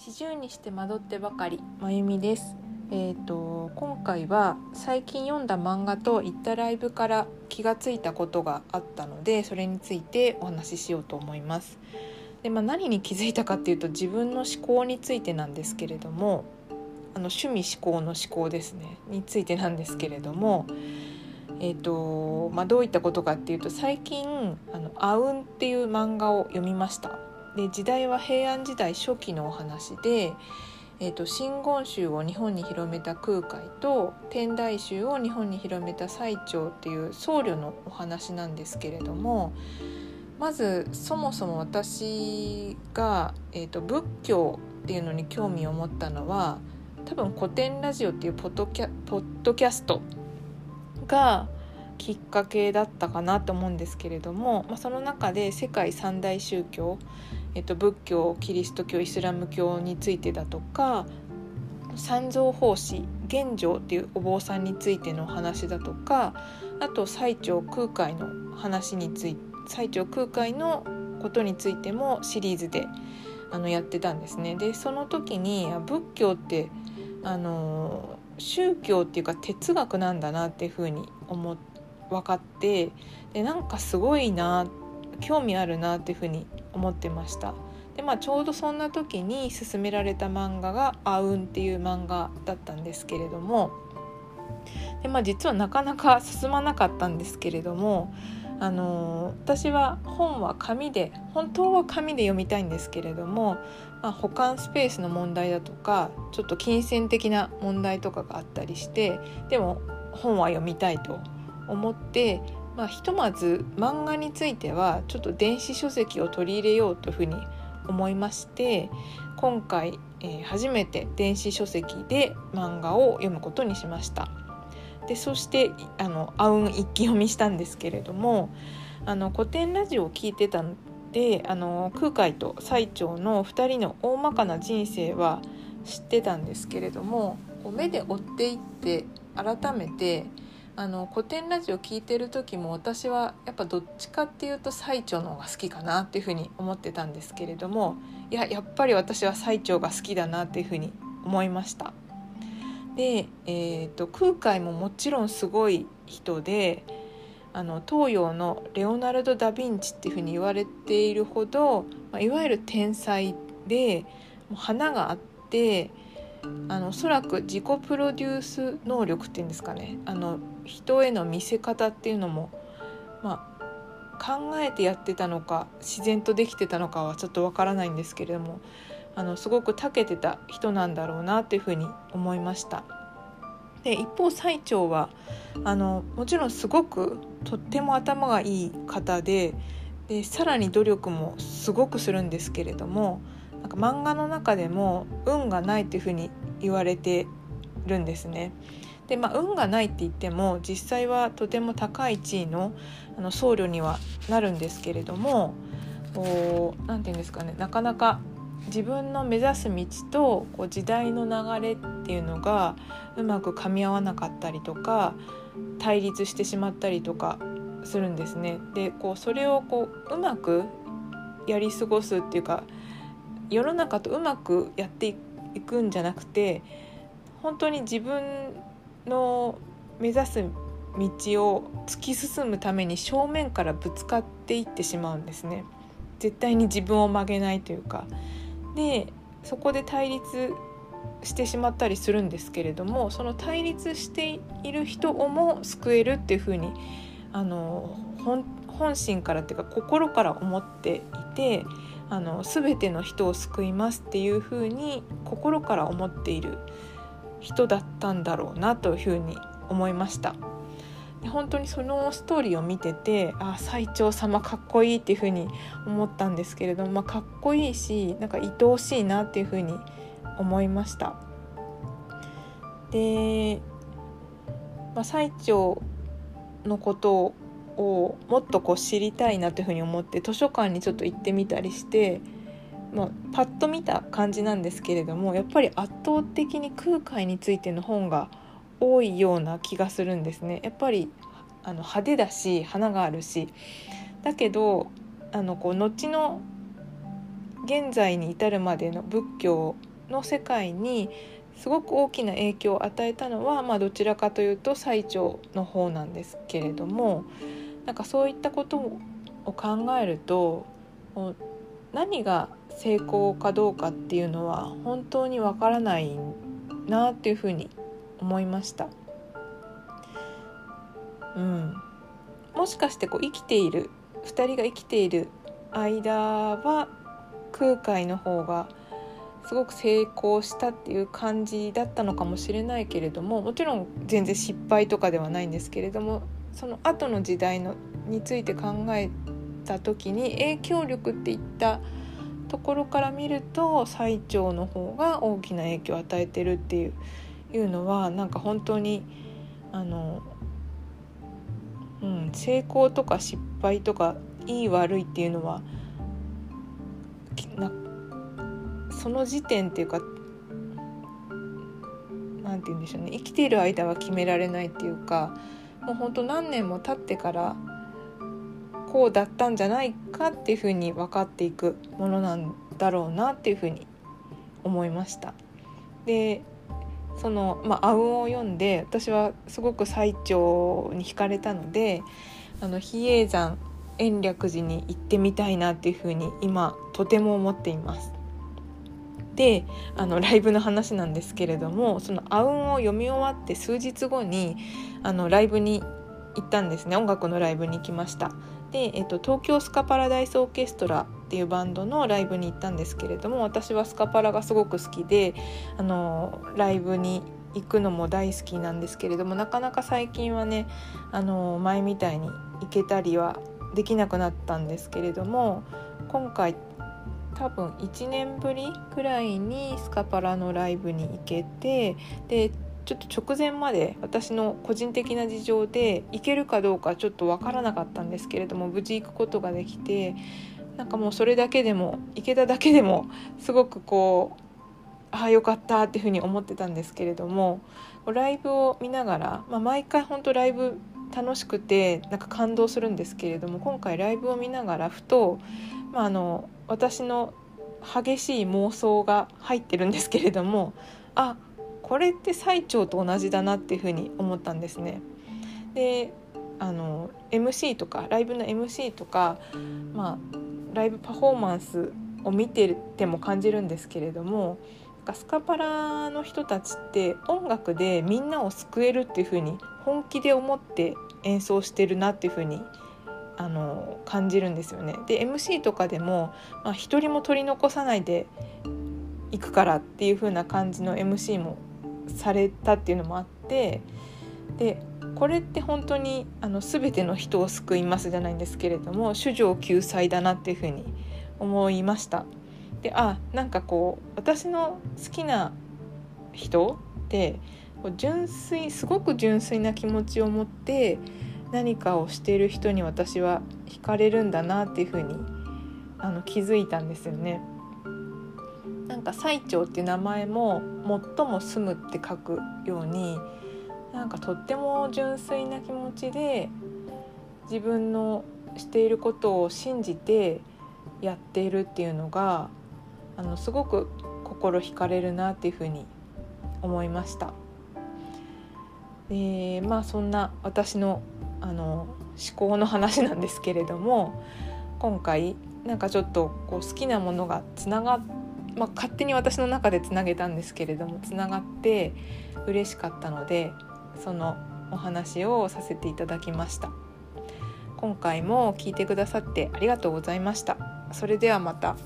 四十にして惑ってばかりまゆみですえーと、今回は最近読んだ漫画と行ったライブから気がついたことがあったのでそれについてお話ししようと思います。でまあ、何に気づいたかっていうと自分の思考についてなんですけれどもあの趣味思考の思考ですねについてなんですけれども、えーとまあ、どういったことかっていうと最近「あのアウン」っていう漫画を読みました。で時代は平安時代初期のお話で、えーと、真言宗を日本に広めた空海と天台宗を日本に広めた最澄っていう僧侶のお話なんですけれどもまずそもそも私が、えーと、仏教っていうのに興味を持ったのは多分古典ラジオっていうポッドキャポッドキャストがきっかけだったかなと思うんですけれども、まあ、その中で世界三大宗教、えっと、仏教キリスト教イスラム教についてだとか三蔵法師玄奘っていうお坊さんについての話だとかあと最澄空海の話について最澄空海のことについてもシリーズであのやってたんですね。でその時に仏教ってあの宗教っていうか哲学なんだなっていうふうに思って分かってでなんかすごいな興味あるなっていうふうに思ってました。でまあ、ちょうどそんな時に勧められた漫画が「あうん」っていう漫画だったんですけれどもで、まあ、実はなかなか進まなかったんですけれども、あの、私は本は紙で本当は紙で読みたいんですけれども、まあ、保管スペースの問題だとかちょっと金銭的な問題とかがあったりしてでも本は読みたいと思って、まあ、ひとまず漫画についてはちょっと電子書籍を取り入れようというふうに思いまして今回、えー、初めて電子書籍で漫画を読むことにしました。でそしてあのあうん一気読みしたんですけれどもあの古典ラジオを聞いてたのであの空海と最澄の2人の大まかな人生は知ってたんですけれども目で追っていって改めてあの古典ラジオ聞いてる時も私はやっぱどっちかっていうと最澄の方が好きかなっていうふうに思ってたんですけれどもいややっぱり私は最澄が好きだなっていうふうに思いました。で、えーと、空海ももちろんすごい人であの東洋のレオナルド・ダ・ヴィンチっていうふうに言われているほど、まあ、いわゆる天才でもう花があってあのおそらく自己プロデュース能力っていうんですかねあの人への見せ方っていうのも、まあ、考えてやってたのか自然とできてたのかはちょっとわからないんですけれどもあのすごく長けてた人なんだろうなっていうふうに思いました。で一方最澄はあのもちろんすごくとっても頭がいい方ででさらに努力もすごくするんですけれどもなんか漫画の中でも運がないっていうふうに言われてるんですね。でまあ、運がないって言っても実際はとても高い地位のあの僧侶にはなるんですけれども何て言うんですかねなかなか自分の目指す道とこう時代の流れっていうのがうまく噛み合わなかったりとか対立してしまったりとかするんですね。でこうそれをこううまくやり過ごすっていうか世の中とうまくやっていくんじゃなくて本当に自分の目指す道を突き進むために正面からぶつかっていってしまうんですね。絶対に自分を曲げないというか。でそこで対立してしまったりするんですけれどもその対立している人をも救えるっていうふうにあの本心からっていうか心から思っていてあの全ての人を救いますっていうふうに心から思っている人だったんだろうなというふうに思いました。で本当にそのストーリーを見ててあ最澄様かっこいいっていうふうに思ったんですけれども、まあ、かっこいいしなんか愛おしいなっていうふうに思いました。で、まあ、最澄のことををもっとこう知りたいなというふうに思って図書館にちょっと行ってみたりしてまあ、パッと見た感じなんですけれどもやっぱり圧倒的に空海についての本が多いような気がするんですね。やっぱりあの派手だし花があるしだけどあのこう後の現在に至るまでの仏教の世界にすごく大きな影響を与えたのは、まあ、どちらかというと最長の方なんですけれどもなんかそういったことを考えると何が成功かどうかっていうのは本当にわからないなっていうふうに思いました。うん、もしかしてこう生きている2人が生きている間は空海の方がすごく成功したっていう感じだったのかもしれないけれどももちろん全然失敗とかではないんですけれどもその後の時代のについて考えた時に影響力っていったところから見ると最長の方が大きな影響を与えてるっていういうのはなんか本当にあの、うん、成功とか失敗とかいい悪いっていうのはその時点っていうか何て言うんでしょうね。生きている間は決められないっていうかもうほんと何年も経ってからこうだったんじゃないかっていうふうに分かっていくものなんだろうなっていうふうに思いました。でその、まあ、運を読んで私はすごく最澄に惹かれたのであの比叡山延暦寺に行ってみたいなっていうふうに今とても思っています。であのライブの話なんですけれどもその「あうん」を読み終わって数日後にあのライブに行ったんですね音楽のライブに行きました。で、えっと、東京スカパラダイスオーケストラっていうバンドのライブに行ったんですけれども私はスカパラがすごく好きであのライブに行くのも大好きなんですけれどもなかなか最近はねあの前みたいに行けたりはできなくなったんですけれども今回多分1年ぶりくらいにスカパラのライブに行けてでちょっと直前まで私の個人的な事情で行けるかどうかちょっと分からなかったんですけれども無事行くことができてなんかもうそれだけでも行けただけでもすごくこうああよかったっていうふうに思ってたんですけれどもライブを見ながら、まあ、毎回本当ライブ楽しくてなんか感動するんですけれども今回ライブを見ながらふと、まあ、あの私の激しい妄想が入ってるんですけれどもあこれって最長と同じだなっていうふうに思ったんですね。であの MC とかライブの MC とか、まあ、ライブパフォーマンスを見てても感じるんですけれどもスカパラの人たちって音楽でみんなを救えるっていう風に本気で思って演奏してるなっていう風に思あの感じるんですよね。で MC とかでも、まあ、一人も取り残さないでいくからっていう風な感じの MC もされたっていうのもあってでこれって本当にあの全ての人を救いますじゃないんですけれども主情救済だなっていうふうに思いました。であなんかこう私の好きな人って純粋すごく純粋な気持ちを持って何かをしている人に私は惹かれるんだなっていうふうにあの気づいたんですよね。なんか最澄っていう名前も「最も住む」って書くようになんかとっても純粋な気持ちで自分のしていることを信じてやっているっていうのがあのすごく心惹かれるなっていうふうに思いました。でまあそんな私のあの思考の話なんですけれども今回なんかちょっとこう好きなものがつながっまあ、勝手に私の中でつなげたんですけれどもつながって嬉しかったのでそのお話をさせていただきました今回も聞いてくださってありがとうございましたそれではまた。